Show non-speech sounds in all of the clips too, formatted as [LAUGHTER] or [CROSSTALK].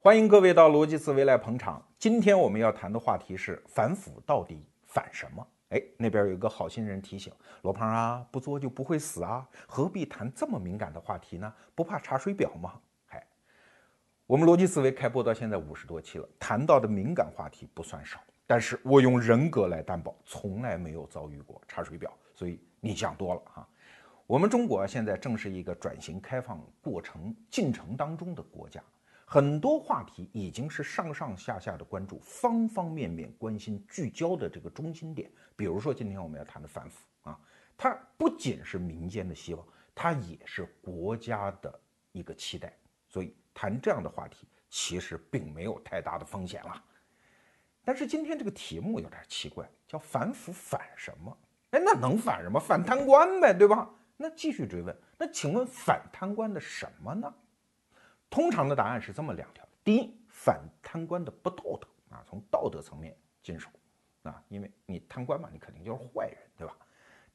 欢迎各位到逻辑思维来捧场。今天我们要谈的话题是反腐到底反什么？哎，那边有一个好心人提醒罗胖啊，不作就不会死啊，何必谈这么敏感的话题呢？不怕查水表吗？嗨，我们逻辑思维开播到现在五十多期了，谈到的敏感话题不算少，但是我用人格来担保，从来没有遭遇过查水表，所以你想多了哈。我们中国现在正是一个转型开放过程进程当中的国家。很多话题已经是上上下下的关注，方方面面关心聚焦的这个中心点。比如说，今天我们要谈的反腐啊，它不仅是民间的希望，它也是国家的一个期待。所以谈这样的话题，其实并没有太大的风险了。但是今天这个题目有点奇怪，叫反腐反什么？哎，那能反什么？反贪官呗，对吧？那继续追问，那请问反贪官的什么呢？通常的答案是这么两条：第一，反贪官的不道德啊，从道德层面进手啊，因为你贪官嘛，你肯定就是坏人，对吧？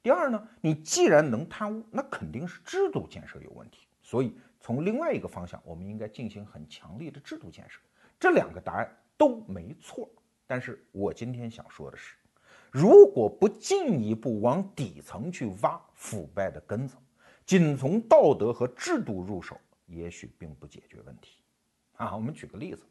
第二呢，你既然能贪污，那肯定是制度建设有问题，所以从另外一个方向，我们应该进行很强力的制度建设。这两个答案都没错，但是我今天想说的是，如果不进一步往底层去挖腐败的根子，仅从道德和制度入手。也许并不解决问题，啊，我们举个例子，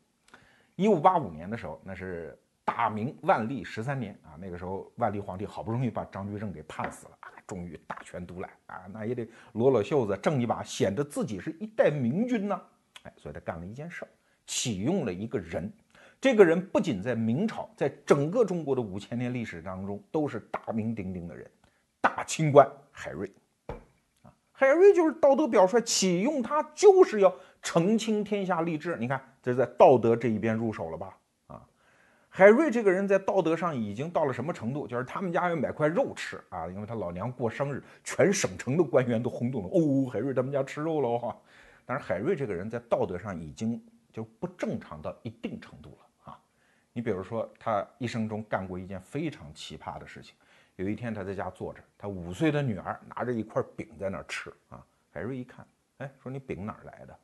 一五八五年的时候，那是大明万历十三年啊，那个时候万历皇帝好不容易把张居正给判死了啊，终于大权独揽啊，那也得裸裸袖子挣一把，显得自己是一代明君呢，哎，所以他干了一件事儿，启用了一个人，这个人不仅在明朝，在整个中国的五千年历史当中都是大名鼎鼎的人，大清官海瑞。海瑞就是道德表率，启用他就是要澄清天下吏治。你看，这在道德这一边入手了吧？啊，海瑞这个人在道德上已经到了什么程度？就是他们家要买块肉吃啊，因为他老娘过生日，全省城的官员都轰动了。哦，海瑞他们家吃肉了哈。但是海瑞这个人在道德上已经就不正常到一定程度了啊。你比如说，他一生中干过一件非常奇葩的事情。有一天，他在家坐着，他五岁的女儿拿着一块饼在那儿吃啊。海瑞一看，哎，说你饼哪儿来的？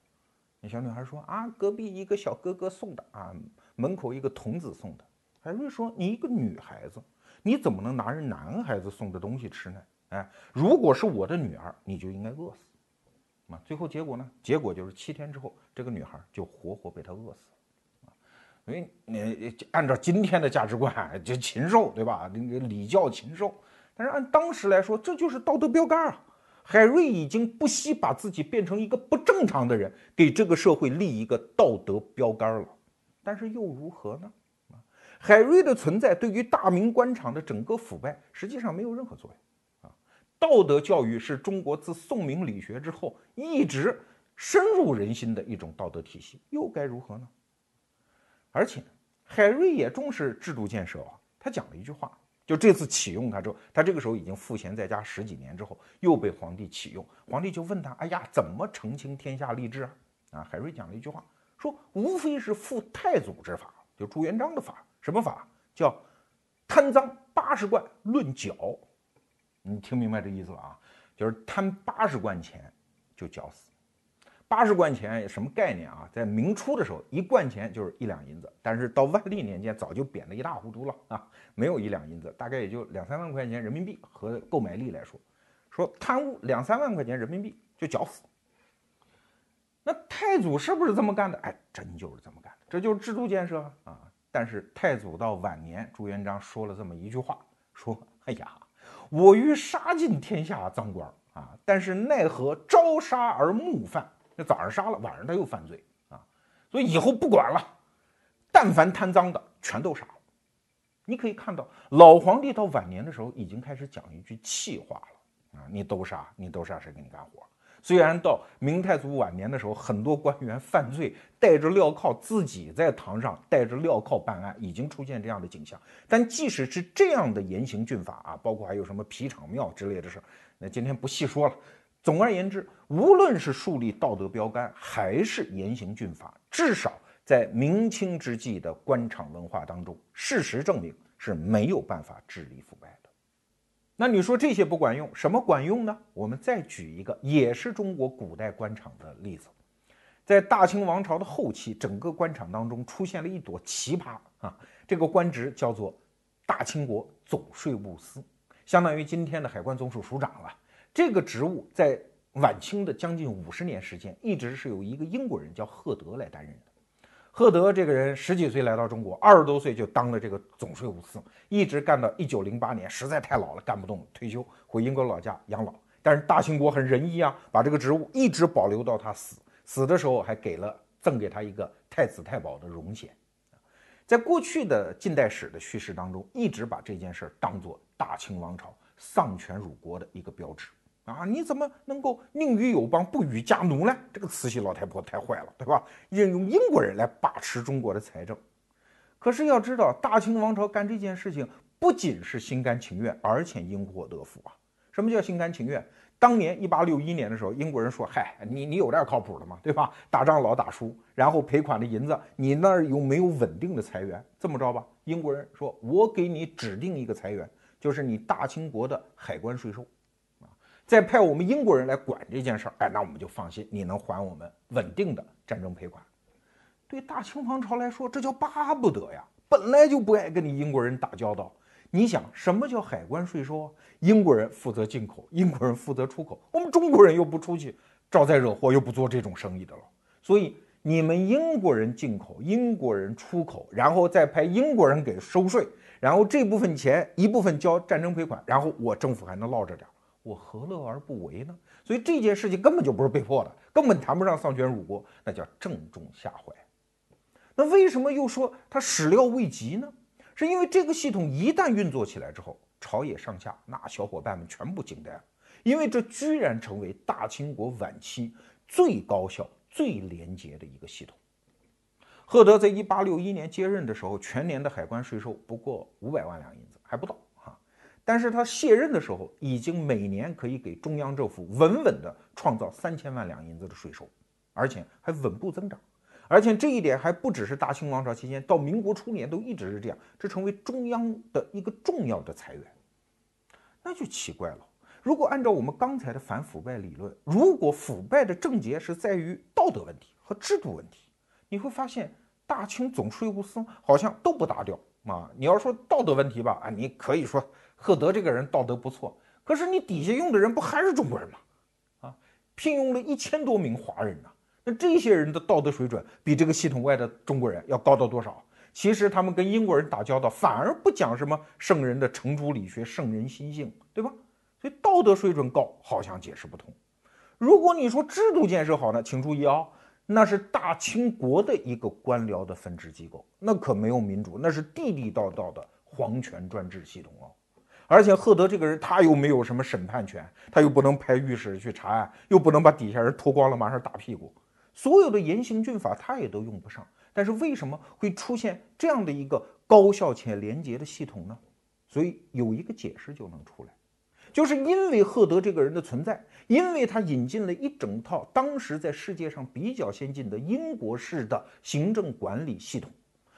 那小女孩说啊，隔壁一个小哥哥送的啊，门口一个童子送的。海瑞说，你一个女孩子，你怎么能拿人男孩子送的东西吃呢？哎，如果是我的女儿，你就应该饿死。啊，最后结果呢？结果就是七天之后，这个女孩就活活被他饿死。因为你按照今天的价值观，就禽兽，对吧？那个礼教禽兽。但是按当时来说，这就是道德标杆啊！海瑞已经不惜把自己变成一个不正常的人，给这个社会立一个道德标杆了。但是又如何呢？啊海瑞的存在对于大明官场的整个腐败，实际上没有任何作用啊！道德教育是中国自宋明理学之后一直深入人心的一种道德体系，又该如何呢？而且，海瑞也重视制度建设啊。他讲了一句话，就这次启用他之后，他这个时候已经赋闲在家十几年之后，又被皇帝启用。皇帝就问他：“哎呀，怎么澄清天下吏治啊？”啊，海瑞讲了一句话，说：“无非是复太祖之法，就朱元璋的法。什么法？叫贪赃八十贯论缴。你听明白这意思了啊？就是贪八十贯钱就绞死。”八十贯钱什么概念啊？在明初的时候，一贯钱就是一两银子，但是到万历年间早就贬得一塌糊涂了啊，没有一两银子，大概也就两三万块钱人民币和购买力来说，说贪污两三万块钱人民币就绞死。那太祖是不是这么干的？哎，真就是这么干的，这就是制度建设啊。但是太祖到晚年，朱元璋说了这么一句话，说：“哎呀，我欲杀尽天下赃官啊，但是奈何朝杀而暮犯。”那早上杀了，晚上他又犯罪啊，所以以后不管了，但凡贪赃的全都杀了。你可以看到，老皇帝到晚年的时候已经开始讲一句气话了啊，你都杀，你都杀，谁给你干活？虽然到明太祖晚年的时候，很多官员犯罪，带着镣铐自己在堂上带着镣铐办案，已经出现这样的景象。但即使是这样的严刑峻法啊，包括还有什么皮场庙之类的事儿那今天不细说了。总而言之，无论是树立道德标杆，还是严刑峻法，至少在明清之际的官场文化当中，事实证明是没有办法治理腐败的。那你说这些不管用，什么管用呢？我们再举一个，也是中国古代官场的例子。在大清王朝的后期，整个官场当中出现了一朵奇葩啊，这个官职叫做大清国总税务司，相当于今天的海关总署署长了。这个职务在晚清的将近五十年时间，一直是由一个英国人叫赫德来担任的。赫德这个人十几岁来到中国，二十多岁就当了这个总税务司，一直干到一九零八年，实在太老了，干不动，退休回英国老家养老。但是大清国很仁义啊，把这个职务一直保留到他死，死的时候还给了赠给他一个太子太保的荣衔。在过去的近代史的叙事当中，一直把这件事儿当做大清王朝丧权辱国的一个标志。啊，你怎么能够宁与友邦，不与家奴呢？这个慈禧老太婆太坏了，对吧？任用英国人来把持中国的财政。可是要知道，大清王朝干这件事情不仅是心甘情愿，而且因祸得福啊。什么叫心甘情愿？当年一八六一年的时候，英国人说：“嗨，你你有点靠谱的嘛，对吧？打仗老打输，然后赔款的银子，你那儿有没有稳定的财源？这么着吧，英国人说，我给你指定一个财源，就是你大清国的海关税收。”再派我们英国人来管这件事儿，哎，那我们就放心，你能还我们稳定的战争赔款。对大清王朝来说，这叫巴不得呀！本来就不爱跟你英国人打交道。你想，什么叫海关税收啊？英国人负责进口，英国人负责出口，我们中国人又不出去招灾惹祸，又不做这种生意的了。所以你们英国人进口，英国人出口，然后再派英国人给收税，然后这部分钱一部分交战争赔款，然后我政府还能落着点儿。我何乐而不为呢？所以这件事情根本就不是被迫的，根本谈不上丧权辱国，那叫正中下怀。那为什么又说他始料未及呢？是因为这个系统一旦运作起来之后，朝野上下那小伙伴们全部惊呆了，因为这居然成为大清国晚期最高效、最廉洁的一个系统。赫德在一八六一年接任的时候，全年的海关税收不过五百万两银子，还不到。但是他卸任的时候，已经每年可以给中央政府稳稳的创造三千万两银子的税收，而且还稳步增长，而且这一点还不只是大清王朝期间，到民国初年都一直是这样，这成为中央的一个重要的财源。那就奇怪了，如果按照我们刚才的反腐败理论，如果腐败的症结是在于道德问题和制度问题，你会发现大清总税务司好像都不搭调啊。你要说道德问题吧，啊，你可以说。赫德这个人道德不错，可是你底下用的人不还是中国人吗？啊，聘用了一千多名华人呢，那这些人的道德水准比这个系统外的中国人要高到多少？其实他们跟英国人打交道，反而不讲什么圣人的程朱理学、圣人心性，对吧？所以道德水准高好像解释不通。如果你说制度建设好呢，请注意啊，那是大清国的一个官僚的分支机构，那可没有民主，那是地地道道的皇权专制系统哦。而且赫德这个人，他又没有什么审判权，他又不能派御史去查案，又不能把底下人脱光了马上打屁股，所有的严刑峻法他也都用不上。但是为什么会出现这样的一个高效且廉洁的系统呢？所以有一个解释就能出来，就是因为赫德这个人的存在，因为他引进了一整套当时在世界上比较先进的英国式的行政管理系统，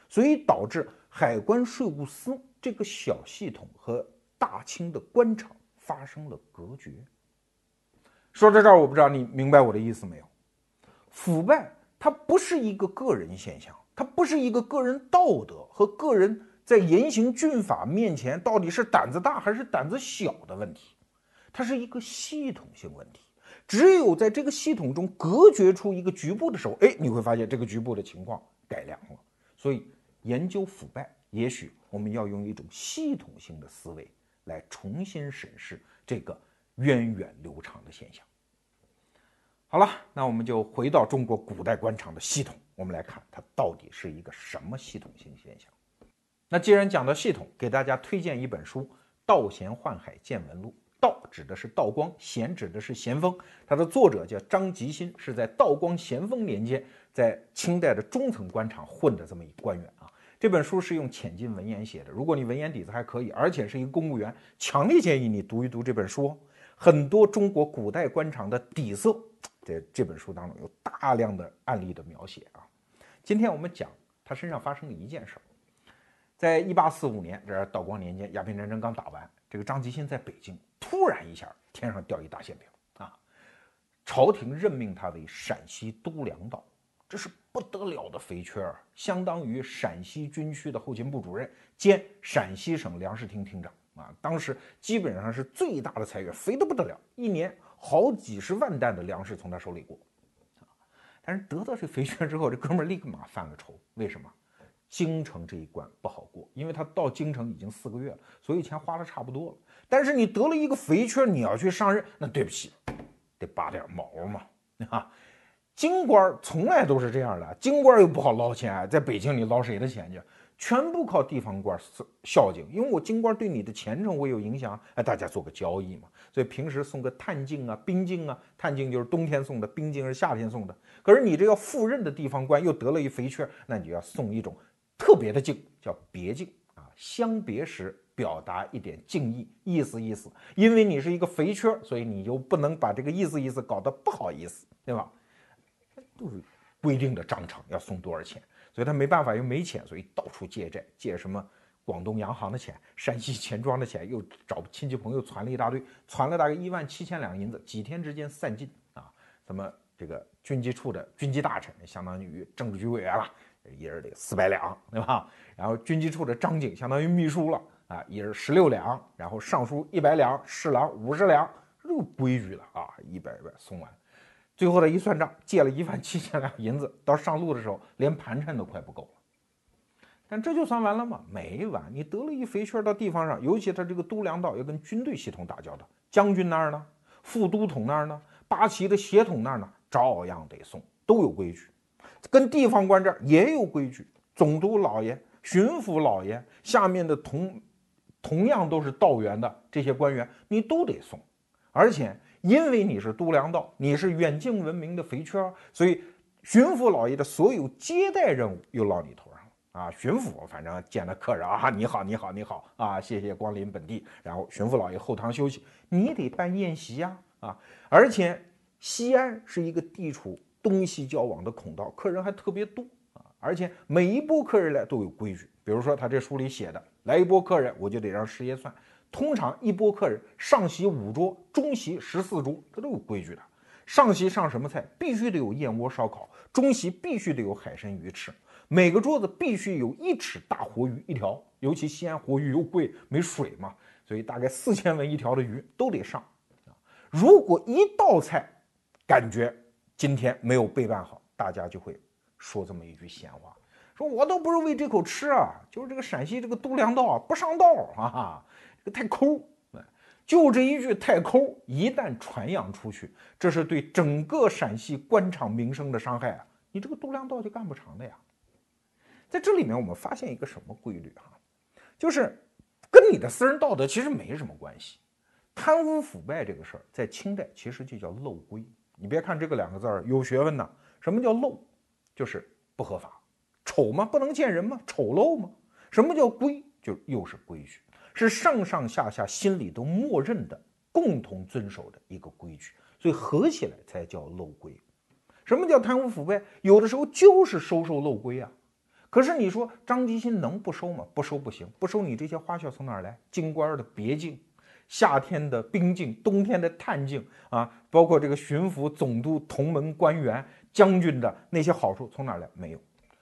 所以导致海关税务司这个小系统和大清的官场发生了隔绝。说到这儿，我不知道你明白我的意思没有？腐败它不是一个个人现象，它不是一个个人道德和个人在严刑峻法面前到底是胆子大还是胆子小的问题，它是一个系统性问题。只有在这个系统中隔绝出一个局部的时候，哎，你会发现这个局部的情况改良了。所以研究腐败，也许我们要用一种系统性的思维。来重新审视这个源远流长的现象。好了，那我们就回到中国古代官场的系统，我们来看它到底是一个什么系统性现象。那既然讲到系统，给大家推荐一本书《道贤宦海见闻录》。道指的是道光，贤指的是咸丰。它的作者叫张吉新，是在道光、咸丰年间在清代的中层官场混的这么一官员。这本书是用浅近文言写的，如果你文言底子还可以，而且是一个公务员，强烈建议你读一读这本书。很多中国古代官场的底色，在这本书当中有大量的案例的描写啊。今天我们讲他身上发生的一件事儿，在一八四五年，这道光年间，鸦片战争刚打完，这个张吉新在北京突然一下天上掉一大馅饼啊，朝廷任命他为陕西都粮道这是不得了的肥缺儿，相当于陕西军区的后勤部主任兼陕西省粮食厅厅长啊。当时基本上是最大的财源，肥得不得了，一年好几十万担的粮食从他手里过啊。但是得到这肥缺之后，这哥们儿立马犯了愁，为什么？京城这一关不好过，因为他到京城已经四个月了，所以钱花的差不多了。但是你得了一个肥缺，你要去上任，那对不起，得拔点毛嘛，啊！京官从来都是这样的，京官又不好捞钱，在北京你捞谁的钱去？全部靠地方官孝敬，因为我京官对你的前程会有影响，哎，大家做个交易嘛。所以平时送个探镜啊、冰镜啊，探镜就是冬天送的，冰镜是夏天送的。可是你这要赴任的地方官又得了一肥缺，那你就要送一种。特别的敬叫别敬啊，相别时表达一点敬意，意思意思。因为你是一个肥缺，所以你就不能把这个意思意思搞得不好意思，对吧？就是规定的章程要送多少钱，所以他没办法，又没钱，所以到处借债，借什么广东洋行的钱、山西钱庄的钱，又找亲戚朋友攒了一大堆，攒了大概一万七千两银子，几天之间散尽啊！什么这个军机处的军机大臣，相当于政治局委员了。一人得四百两，对吧？然后军机处的张景相当于秘书了啊，一人十六两，然后尚书一百两，侍郎五十两，这规矩了啊，一百百送完，最后他一算账，借了一万七千两银子，到上路的时候连盘缠都快不够了。但这就算完了吗？没完，你得了一肥缺到地方上，尤其他这个督粮道要跟军队系统打交道，将军那儿呢，副都统那儿呢，八旗的协统那儿呢，照样得送，都有规矩。跟地方官这儿也有规矩，总督老爷、巡抚老爷下面的同同样都是道员的这些官员，你都得送。而且因为你是都粮道，你是远近闻名的肥缺，所以巡抚老爷的所有接待任务又落你头上了啊！巡抚反正见了客人啊，[LAUGHS] 你好，你好，你好啊，谢谢光临本地。然后巡抚老爷后堂休息，你得办宴席呀啊！而且西安是一个地处。东西交往的孔道，客人还特别多啊！而且每一波客人来都有规矩，比如说他这书里写的，来一波客人，我就得让师爷算。通常一波客人上席五桌，中席十四桌，这都有规矩的。上席上什么菜，必须得有燕窝烧烤；中席必须得有海参鱼翅；每个桌子必须有一尺大活鱼一条，尤其西安活鱼又贵，没水嘛，所以大概四千文一条的鱼都得上。如果一道菜感觉，今天没有备办好，大家就会说这么一句闲话，说我都不是为这口吃啊，就是这个陕西这个度量道啊不上道啊，这太抠，就这一句太抠，一旦传扬出去，这是对整个陕西官场名声的伤害啊，你这个度量道就干不长了呀。在这里面，我们发现一个什么规律哈，就是跟你的私人道德其实没什么关系，贪污腐败这个事儿，在清代其实就叫漏规。你别看这个两个字儿有学问呐，什么叫漏？就是不合法，丑吗？不能见人吗？丑陋吗？什么叫规？就又是规矩，是上上下下心里都默认的、共同遵守的一个规矩，所以合起来才叫漏规。什么叫贪污腐败？有的时候就是收受漏规啊。可是你说张吉新能不收吗？不收不行，不收你这些花销从哪儿来？京官的别进。夏天的兵境，冬天的探境啊，包括这个巡抚、总督、同门官员、将军的那些好处从哪来？没有。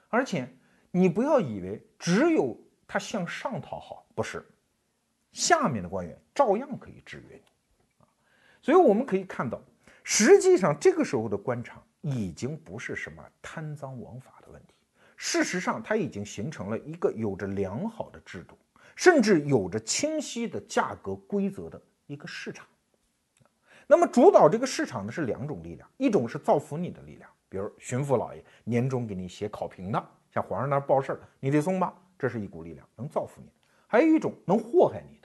而且你不要以为只有他向上讨好，不是，下面的官员照样可以制约你啊。所以我们可以看到，实际上这个时候的官场已经不是什么贪赃枉法的问题，事实上它已经形成了一个有着良好的制度。甚至有着清晰的价格规则的一个市场，那么主导这个市场的是两种力量，一种是造福你的力量，比如巡抚老爷年终给你写考评的，向皇上那儿报事儿，你得送吧，这是一股力量，能造福你；还有一种能祸害你。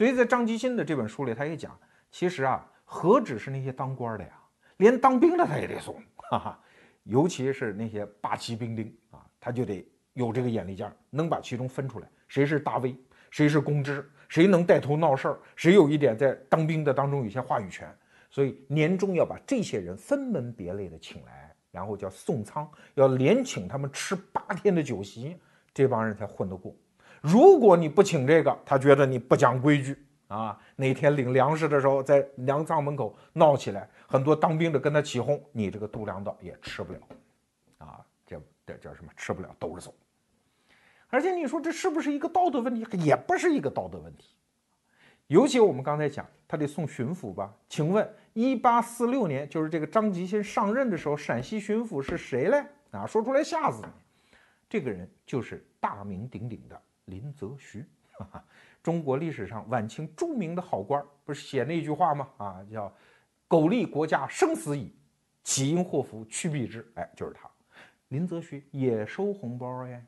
所以在张吉新的这本书里，他也讲，其实啊，何止是那些当官的呀，连当兵的他也得送，哈哈，尤其是那些八旗兵丁啊，他就得有这个眼力劲儿，能把其中分出来。谁是大 V，谁是公知，谁能带头闹事儿，谁有一点在当兵的当中有些话语权，所以年终要把这些人分门别类的请来，然后叫送仓，要连请他们吃八天的酒席，这帮人才混得过。如果你不请这个，他觉得你不讲规矩啊。哪天领粮食的时候，在粮仓门口闹起来，很多当兵的跟他起哄，你这个度量道也吃不了。啊，这这叫什么？吃不了兜着走。而且你说这是不是一个道德问题？也不是一个道德问题。尤其我们刚才讲，他得送巡抚吧？请问，一八四六年，就是这个张吉先上任的时候，陕西巡抚是谁嘞？啊，说出来吓死你！这个人就是大名鼎鼎的林则徐，中国历史上晚清著名的好官，不是写那句话吗？啊，叫“苟利国家生死以，岂因祸福趋避之”。哎，就是他，林则徐也收红包哎。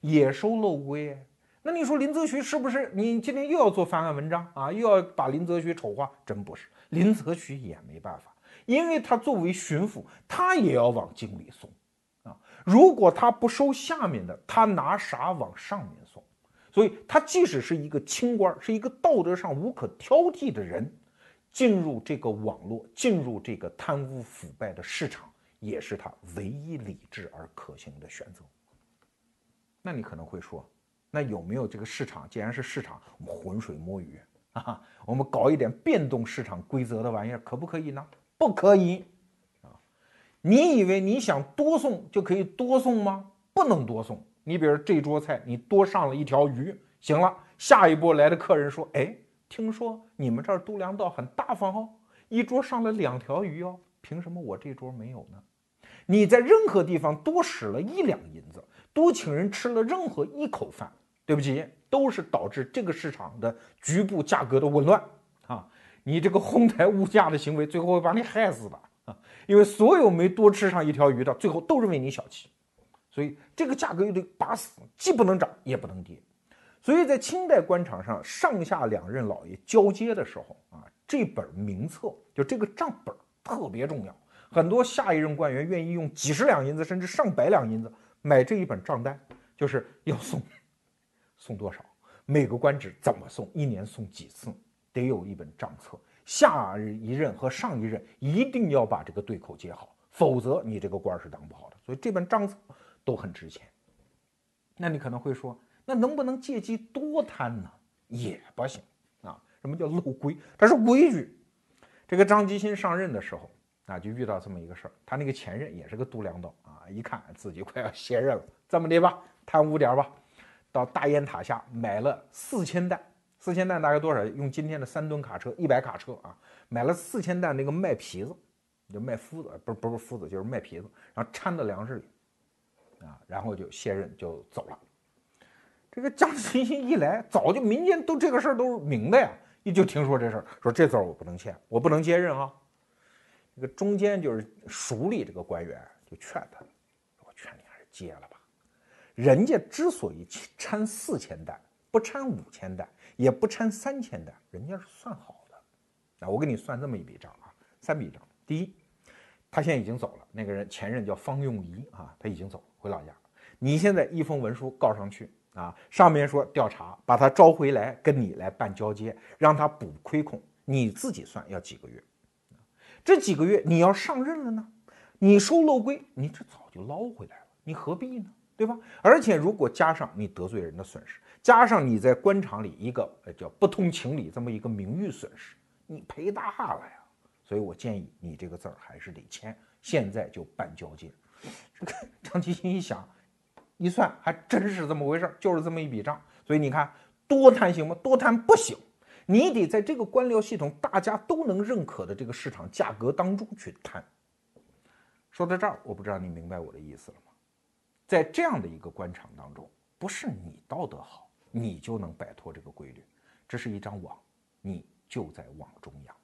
也收漏规，那你说林则徐是不是？你今天又要做翻案文章啊？又要把林则徐丑化？真不是，林则徐也没办法，因为他作为巡抚，他也要往京里送啊。如果他不收下面的，他拿啥往上面送？所以，他即使是一个清官，是一个道德上无可挑剔的人，进入这个网络，进入这个贪污腐败的市场，也是他唯一理智而可行的选择。那你可能会说，那有没有这个市场？既然是市场，我们浑水摸鱼啊，我们搞一点变动市场规则的玩意儿，可不可以呢？不可以啊！你以为你想多送就可以多送吗？不能多送。你比如这桌菜，你多上了一条鱼，行了，下一波来的客人说，哎，听说你们这儿度量道很大方哦，一桌上了两条鱼哦，凭什么我这桌没有呢？你在任何地方多使了一两银子。多请人吃了任何一口饭，对不起，都是导致这个市场的局部价格的紊乱啊！你这个哄抬物价的行为，最后会把你害死的啊！因为所有没多吃上一条鱼的，最后都认为你小气，所以这个价格又得把死，既不能涨也不能跌。所以在清代官场上，上下两任老爷交接的时候啊，这本名册就这个账本特别重要，很多下一任官员愿意用几十两银子，甚至上百两银子。买这一本账单，就是要送，[LAUGHS] 送多少？每个官职怎么送？一年送几次？得有一本账册。下一任和上一任一定要把这个对口接好，否则你这个官是当不好的。所以这本账册都很值钱。那你可能会说，那能不能借机多贪呢？也不行啊。什么叫漏规？这是规矩。这个张吉新上任的时候。啊，就遇到这么一个事儿，他那个前任也是个度量道啊，一看自己快要卸任了，这么的吧，贪污点吧，到大雁塔下买了四千担，四千担大概多少？用今天的三吨卡车，一百卡车啊，买了四千担那个麦皮子，就麦麸子，不是不是麸子，就是麦皮子，然后掺到粮食里，啊，然后就卸任就走了。这个张 [LAUGHS] 欣欣一来，早就民间都这个事儿都明的呀，一就听说这事儿，说这字我不能签，我不能接任啊。这个中间就是署里这个官员就劝他，我劝你还是接了吧。人家之所以掺四千担，不掺五千担，也不掺三千担，人家是算好的。啊，我给你算这么一笔账啊，三笔账。第一，他现在已经走了，那个人前任叫方用仪啊，他已经走了回老家。你现在一封文书告上去啊，上面说调查，把他招回来跟你来办交接，让他补亏空，你自己算要几个月。这几个月你要上任了呢，你收漏规，你这早就捞回来了，你何必呢？对吧？而且如果加上你得罪人的损失，加上你在官场里一个呃叫不通情理这么一个名誉损失，你赔大了呀。所以我建议你这个字儿还是得签，现在就办交接。[LAUGHS] 这个张其新一想，一算还真是这么回事，就是这么一笔账。所以你看，多贪行吗？多贪不行。你得在这个官僚系统大家都能认可的这个市场价格当中去贪。说到这儿，我不知道你明白我的意思了吗？在这样的一个官场当中，不是你道德好，你就能摆脱这个规律。这是一张网，你就在网中央。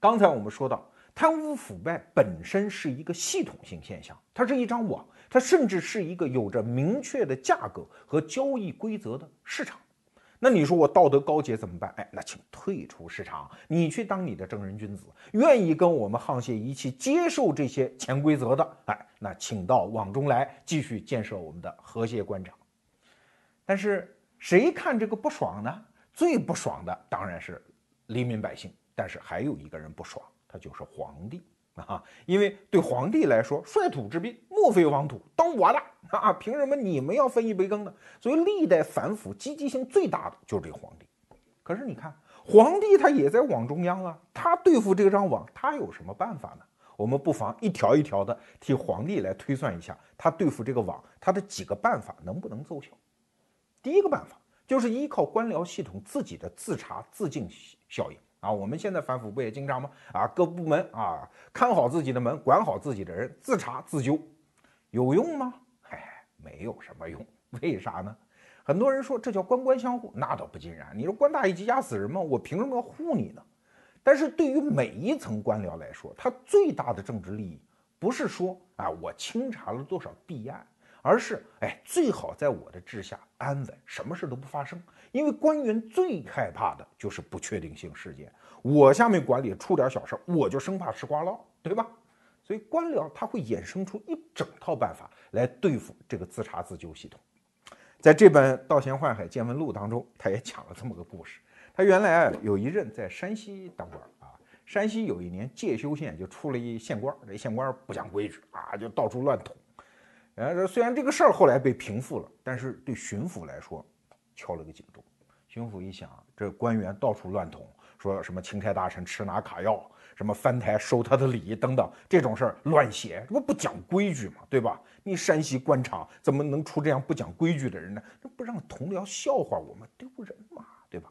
刚才我们说到，贪污腐败本身是一个系统性现象，它是一张网，它甚至是一个有着明确的价格和交易规则的市场。那你说我道德高洁怎么办？哎，那请退出市场，你去当你的正人君子。愿意跟我们沆瀣一气，接受这些潜规则的，哎，那请到网中来，继续建设我们的和谐官场。但是谁看这个不爽呢？最不爽的当然是黎民百姓，但是还有一个人不爽，他就是皇帝。啊，因为对皇帝来说，率土之滨，莫非王土，当我的啊！凭什么你们要分一杯羹呢？所以历代反腐积极性最大的就是这皇帝。可是你看，皇帝他也在网中央啊，他对付这张网，他有什么办法呢？我们不妨一条一条的替皇帝来推算一下，他对付这个网，他的几个办法能不能奏效？第一个办法就是依靠官僚系统自己的自查自净效应啊。我们现在反腐不也经常吗？啊，各部门啊，看好自己的门，管好自己的人，自查自纠，有用吗？哎，没有什么用。为啥呢？很多人说这叫官官相护，那倒不尽然。你说官大一级压死人吗？我凭什么要护你呢？但是对于每一层官僚来说，他最大的政治利益不是说啊我清查了多少弊案，而是哎最好在我的治下安稳，什么事都不发生。因为官员最害怕的就是不确定性事件，我下面管理出点小事儿，我就生怕吃瓜捞，对吧？所以官僚他会衍生出一整套办法来对付这个自查自纠系统。在这本《道贤宦海见闻录》当中，他也讲了这么个故事。他原来有一任在山西当官啊，山西有一年介休县就出了一县官，这县官不讲规矩啊，就到处乱捅。呃，虽然这个事儿后来被平复了，但是对巡抚来说敲了个警钟。巡抚一想，这官员到处乱捅，说什么钦差大臣吃拿卡要。什么翻台收他的礼等等这种事儿乱写，这不不讲规矩嘛，对吧？你山西官场怎么能出这样不讲规矩的人呢？这不让同僚笑话我们，丢人嘛，对吧？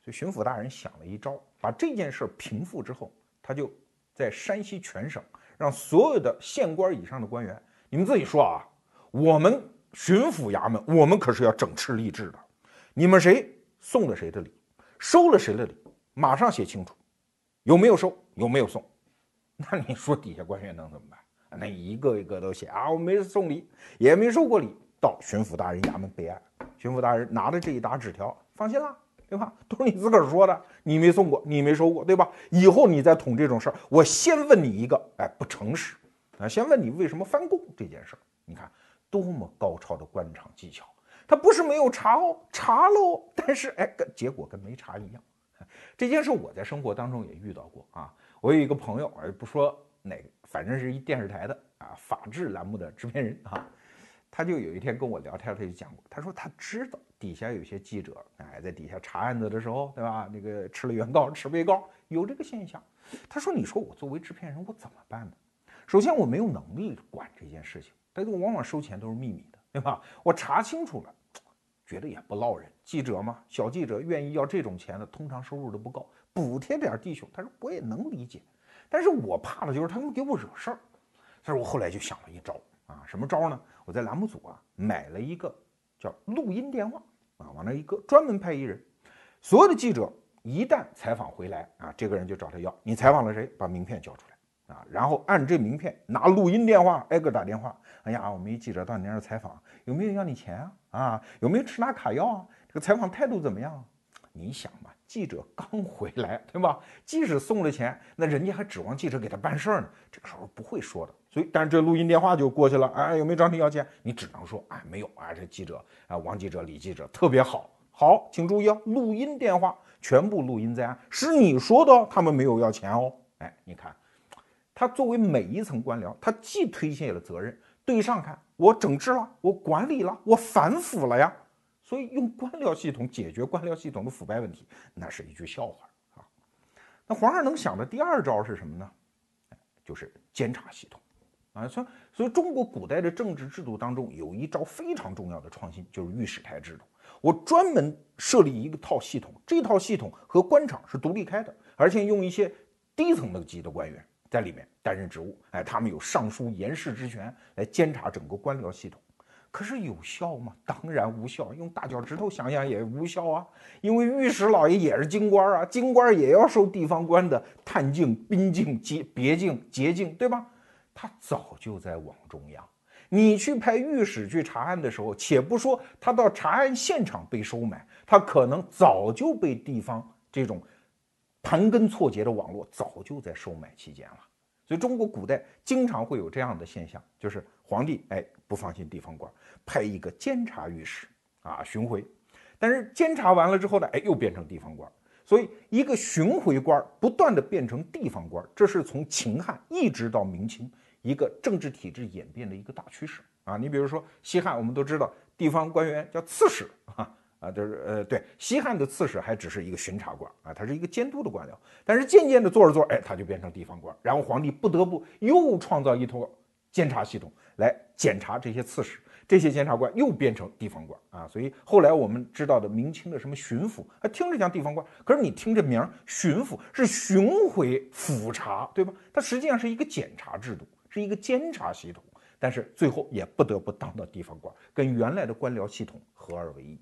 所以巡抚大人想了一招，把这件事平复之后，他就在山西全省让所有的县官以上的官员，你们自己说啊，我们巡抚衙门，我们可是要整饬吏治的，你们谁送了谁的礼，收了谁的礼，马上写清楚。有没有收？有没有送？[LAUGHS] 那你说底下官员能怎么办？那一个一个都写啊，我没送礼，也没收过礼，到巡抚大人衙门备案。巡抚大人拿着这一沓纸条，放心啦，对吧？都是你自个儿说的，你没送过，你没收过，对吧？以后你再捅这种事儿，我先问你一个，哎，不诚实啊，先问你为什么翻供这件事儿。你看多么高超的官场技巧，他不是没有查哦，查喽，[LAUGHS] 但是哎，跟结果跟没查一样。[LAUGHS] 这件事我在生活当中也遇到过啊。我有一个朋友，而不说哪个，反正是一电视台的啊，法制栏目的制片人啊。他就有一天跟我聊天，他就讲过，他说他知道底下有些记者哎，在底下查案子的时候，对吧？那个吃了原告吃被告，有这个现象。他说：“你说我作为制片人，我怎么办呢？首先我没有能力管这件事情，但是往往收钱都是秘密的，对吧？我查清楚了。”觉得也不落人，记者嘛，小记者愿意要这种钱的，通常收入都不高，补贴点弟兄。他说我也能理解，但是我怕的就是他们给我惹事儿。他说我后来就想了一招啊，什么招呢？我在栏目组啊买了一个叫录音电话啊，往那一搁，专门派一人，所有的记者一旦采访回来啊，这个人就找他要，你采访了谁？把名片交出来啊，然后按这名片拿录音电话挨个打电话。哎呀，我们一记者到你那儿采访，有没有要你钱啊？啊，有没有吃拿卡要啊？这个采访态度怎么样？你想嘛，记者刚回来，对吧？即使送了钱，那人家还指望记者给他办事儿呢。这个时候不会说的，所以，但是这录音电话就过去了。哎，有没有找你要钱？你只能说，哎，没有。哎，这记者啊，王记者、李记者特别好。好，请注意啊，录音电话全部录音在案，是你说的，他们没有要钱哦。哎，你看，他作为每一层官僚，他既推卸了责任。对上看，我整治了，我管理了，我反腐了呀。所以用官僚系统解决官僚系统的腐败问题，那是一句笑话啊。那皇上能想的第二招是什么呢？就是监察系统啊。所以，所以中国古代的政治制度当中有一招非常重要的创新，就是御史台制度。我专门设立一个套系统，这套系统和官场是独立开的，而且用一些低层的级的官员。在里面担任职务，哎，他们有上书言事之权来监察整个官僚系统，可是有效吗？当然无效。用大脚趾头想想也无效啊，因为御史老爷也是京官啊，京官也要受地方官的探镜、宾镜、节别镜、节镜，对吧？他早就在网中央。你去派御史去查案的时候，且不说他到查案现场被收买，他可能早就被地方这种。盘根错节的网络早就在收买期间了，所以中国古代经常会有这样的现象，就是皇帝哎不放心地方官，派一个监察御史啊巡回，但是监察完了之后呢，哎又变成地方官，所以一个巡回官不断的变成地方官，这是从秦汉一直到明清一个政治体制演变的一个大趋势。啊。你比如说西汉，我们都知道地方官员叫刺史啊，啊，就是呃，对，西汉的刺史还只是一个巡查官啊，他是一个监督的官僚。但是渐渐的做着做，哎，他就变成地方官，然后皇帝不得不又创造一套监察系统来检查这些刺史，这些监察官又变成地方官啊。所以后来我们知道的明清的什么巡抚，啊，听着像地方官，可是你听这名，巡抚是巡回抚察，对吧？它实际上是一个检查制度，是一个监察系统，但是最后也不得不当到地方官，跟原来的官僚系统合二为一。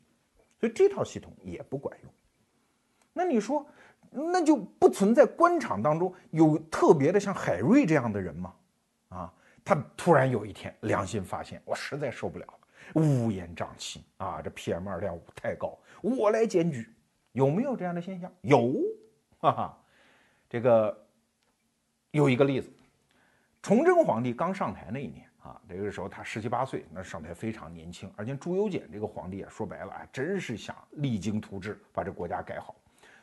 所以这套系统也不管用，那你说，那就不存在官场当中有特别的像海瑞这样的人吗？啊，他突然有一天良心发现，我实在受不了了，乌烟瘴气啊，这 PM 二点五太高，我来检举，有没有这样的现象？有，哈哈，这个有一个例子，崇祯皇帝刚上台那一年。啊，这个时候他十七八岁，那上台非常年轻，而且朱由检这个皇帝啊，说白了啊，真是想励精图治，把这国家改好。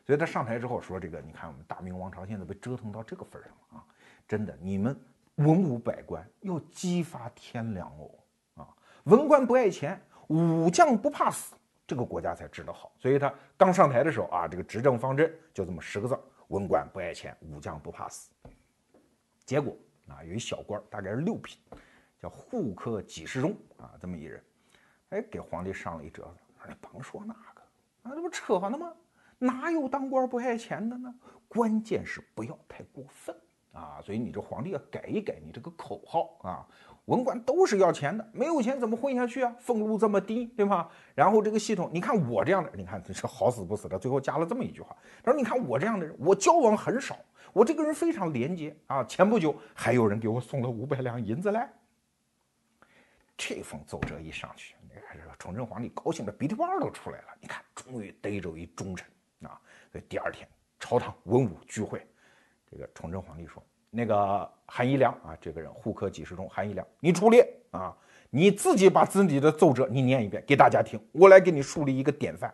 所以他上台之后说：“这个，你看我们大明王朝现在被折腾到这个份上了啊，真的，你们文武百官要激发天良哦啊，文官不爱钱，武将不怕死，这个国家才治得好。所以他刚上台的时候啊，这个执政方针就这么十个字：文官不爱钱，武将不怕死。结果啊，有一小官，大概是六品。叫户科给事中啊，这么一人，哎，给皇帝上了一折子，说你甭说那个，啊，这不扯呢吗？哪有当官不爱钱的呢？关键是不要太过分啊！所以你这皇帝要改一改你这个口号啊！文官都是要钱的，没有钱怎么混下去啊？俸禄这么低，对吧？然后这个系统，你看我这样的，你看这是好死不死的，最后加了这么一句话，他说：“你看我这样的人，我交往很少，我这个人非常廉洁啊！前不久还有人给我送了五百两银子来。”这封奏折一上去，你看这个崇祯皇帝高兴的鼻涕泡都出来了。你看，终于逮着一忠臣啊！所以第二天朝堂文武聚会，这个崇祯皇帝说：“那个韩一良啊，这个人户科给事中，韩一良，你出列啊！你自己把自己的奏折你念一遍给大家听，我来给你树立一个典范。”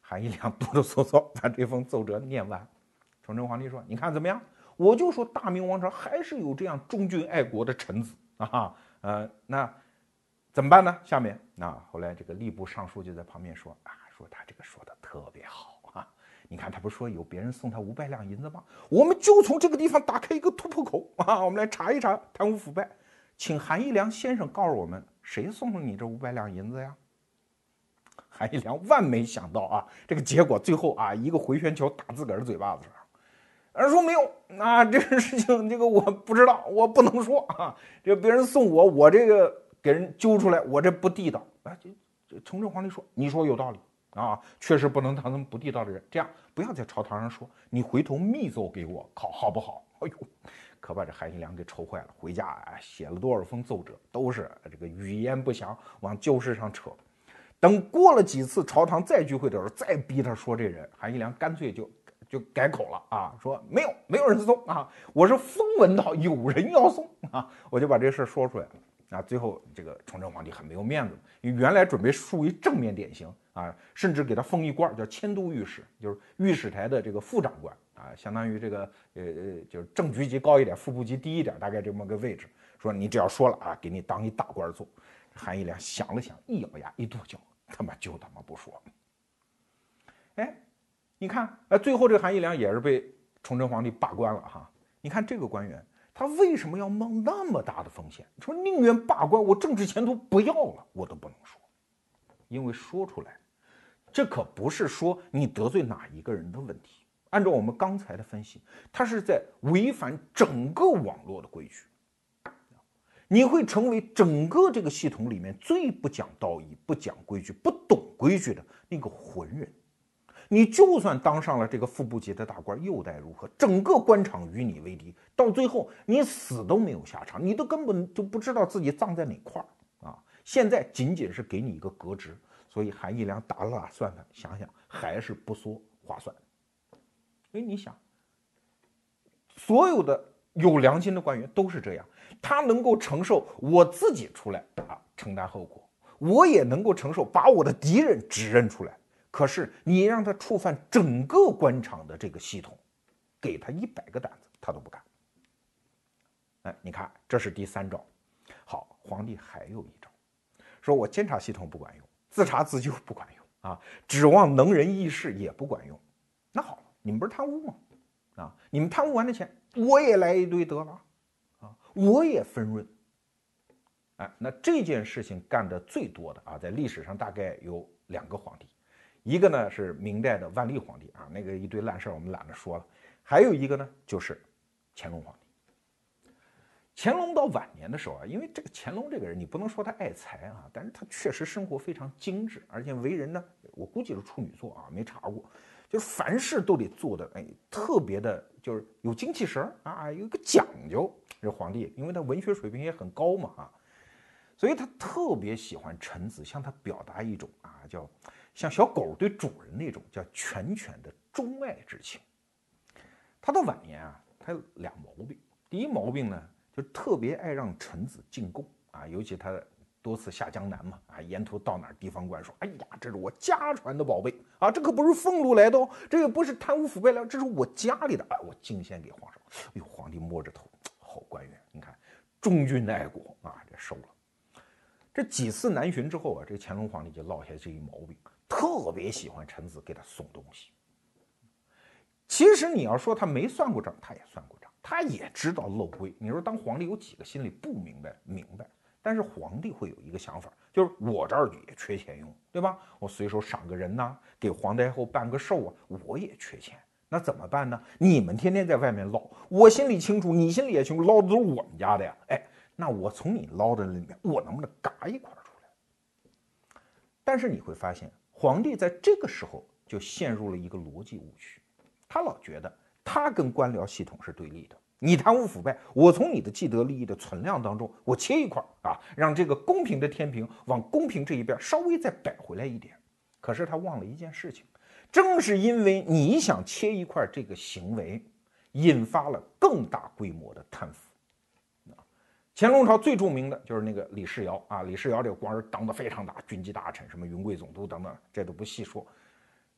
韩一良哆哆嗦嗦把这封奏折念完。崇祯皇帝说：“你看怎么样？我就说大明王朝还是有这样忠君爱国的臣子啊！呃，那。”怎么办呢？下面啊，后来这个吏部尚书就在旁边说啊，说他这个说的特别好啊，你看他不说有别人送他五百两银子吗？我们就从这个地方打开一个突破口啊，我们来查一查贪污腐败，请韩一良先生告诉我们谁送了你这五百两银子呀？韩一良万没想到啊，这个结果最后啊，一个回旋球打自个儿的嘴巴子上，而说没有，那这个事情这个我不知道，我不能说啊，这别人送我，我这个。给人揪出来，我这不地道啊！这这崇祯皇帝说：“你说有道理啊，确实不能当他们不地道的人。这样不要在朝堂上说，你回头密奏给我考好不好？” [LAUGHS] 哎呦，可把这韩一良给愁坏了。回家啊，写了多少封奏折，都是这个语言不详，往旧事上扯。等过了几次朝堂再聚会的时候，再逼他说这人，韩一良干脆就就改口了啊，说没有，没有人送啊，我是风闻到有人要送啊，我就把这事说出来了。啊，最后这个崇祯皇帝很没有面子，原来准备树一正面典型啊，甚至给他封一官叫迁都御史，就是御史台的这个副长官啊，相当于这个呃呃，就是正局级高一点，副部级低一点，大概这么个位置。说你只要说了啊，给你当一大官做。韩一良想了想，一咬牙，一跺脚，他妈就他妈不说。哎，你看，哎，最后这个韩一良也是被崇祯皇帝罢官了哈。你看这个官员。他为什么要冒那么大的风险？说宁愿罢官，我政治前途不要了，我都不能说，因为说出来，这可不是说你得罪哪一个人的问题。按照我们刚才的分析，他是在违反整个网络的规矩，你会成为整个这个系统里面最不讲道义、不讲规矩、不懂规矩的那个浑人。你就算当上了这个副部级的大官，又待如何？整个官场与你为敌，到最后你死都没有下场，你都根本就不知道自己葬在哪块儿啊！现在仅仅是给你一个革职，所以韩义良打了打算盘，想想还是不说划算。所以你想，所有的有良心的官员都是这样，他能够承受我自己出来啊承担后果，我也能够承受把我的敌人指认出来。可是你让他触犯整个官场的这个系统，给他一百个胆子他都不敢。哎，你看，这是第三招。好，皇帝还有一招，说我监察系统不管用，自查自纠不管用啊，指望能人异士也不管用。那好，你们不是贪污吗？啊，你们贪污完的钱，我也来一堆得了，啊，我也分润。哎，那这件事情干的最多的啊，在历史上大概有两个皇帝，一个呢是明代的万历皇帝啊，那个一堆烂事儿我们懒得说了，还有一个呢就是乾隆皇帝。乾隆到晚年的时候啊，因为这个乾隆这个人，你不能说他爱财啊，但是他确实生活非常精致，而且为人呢，我估计是处女座啊，没查过，就是凡事都得做的哎，特别的，就是有精气神儿啊，有一个讲究。这皇帝，因为他文学水平也很高嘛啊，所以他特别喜欢臣子向他表达一种啊，叫像小狗对主人那种叫犬犬的钟爱之情。他到晚年啊，他有俩毛病，第一毛病呢。就特别爱让臣子进贡啊，尤其他多次下江南嘛，啊，沿途到哪儿地方官说：“哎呀，这是我家传的宝贝啊，这可不是俸禄来的哦，这也不是贪污腐败来，这是我家里的，啊，我敬献给皇上。”哎呦，皇帝摸着头，好官员，你看忠君爱国啊，这收了。这几次南巡之后啊，这乾隆皇帝就落下这一毛病，特别喜欢臣子给他送东西。其实你要说他没算过账，他也算过账。他也知道漏规。你说当皇帝有几个心里不明白？明白。但是皇帝会有一个想法，就是我这儿也缺钱用，对吧？我随手赏个人呐，给皇太后办个寿啊，我也缺钱。那怎么办呢？你们天天在外面捞，我心里清楚，你心里也清楚，捞的都是我们家的呀。哎，那我从你捞的里面，我能不能嘎一块出来？但是你会发现，皇帝在这个时候就陷入了一个逻辑误区，他老觉得。他跟官僚系统是对立的，你贪污腐败，我从你的既得利益的存量当中，我切一块儿啊，让这个公平的天平往公平这一边稍微再摆回来一点。可是他忘了一件事情，正是因为你想切一块这个行为，引发了更大规模的贪腐。乾隆朝最著名的就是那个李世尧啊，李世尧这个官儿当得非常大，军机大臣，什么云贵总督等等，这都不细说，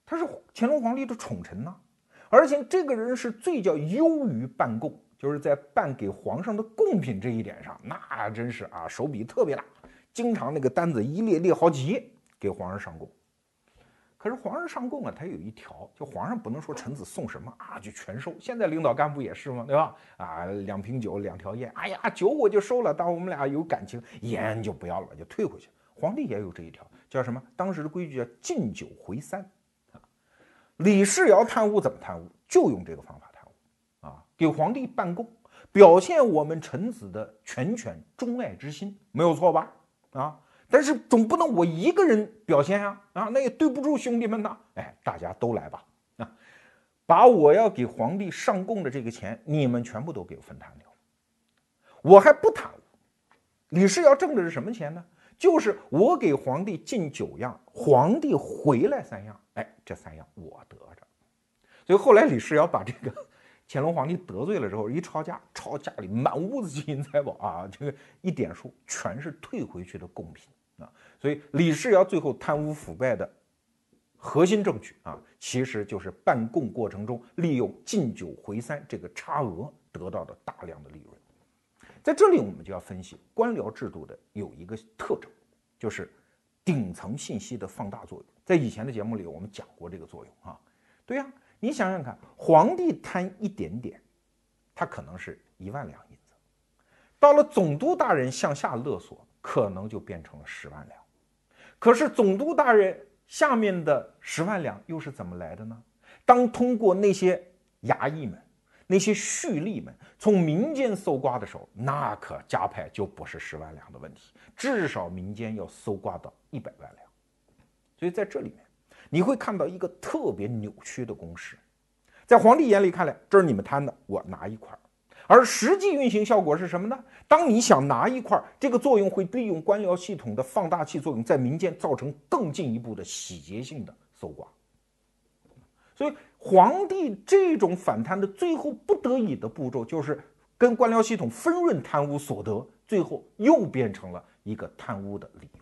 他是乾隆皇帝的宠臣呐。而且这个人是最叫优于办贡，就是在办给皇上的贡品这一点上，那真是啊手笔特别大，经常那个单子一列列好几页给皇上上贡。可是皇上上贡啊，他有一条，就皇上不能说臣子送什么啊就全收。现在领导干部也是嘛，对吧？啊，两瓶酒，两条烟，哎呀，酒我就收了，当我们俩有感情，烟就不要了，就退回去。皇帝也有这一条，叫什么？当时的规矩叫敬酒回三。啊李世尧贪污怎么贪污？就用这个方法贪污啊，给皇帝办贡，表现我们臣子的全权钟爱之心，没有错吧？啊，但是总不能我一个人表现呀，啊，那也对不住兄弟们呐。哎，大家都来吧，啊，把我要给皇帝上贡的这个钱，你们全部都给我分摊掉，我还不贪污。李世尧挣的是什么钱呢？就是我给皇帝进九样，皇帝回来三样。哎，这三样我得着，所以后来李世尧把这个乾隆皇帝得罪了之后，一抄家，抄家里满屋子金银财宝啊，这个一点数全是退回去的贡品。所以李世尧最后贪污腐败的核心证据啊，其实就是办贡过程中利用进九回三这个差额得到的大量的利润。在这里，我们就要分析官僚制度的有一个特征，就是顶层信息的放大作用。在以前的节目里，我们讲过这个作用啊。对呀，你想想看，皇帝贪一点点，他可能是一万两银子；到了总督大人向下勒索，可能就变成了十万两。可是总督大人下面的十万两又是怎么来的呢？当通过那些衙役们、那些蓄吏们从民间搜刮的时候，那可加派就不是十万两的问题，至少民间要搜刮到一百万两。所以在这里面，你会看到一个特别扭曲的公式，在皇帝眼里看来，这是你们贪的，我拿一块儿；而实际运行效果是什么呢？当你想拿一块儿，这个作用会利用官僚系统的放大器作用，在民间造成更进一步的洗劫性的搜刮。所以，皇帝这种反贪的最后不得已的步骤，就是跟官僚系统分润贪污所得，最后又变成了一个贪污的理由。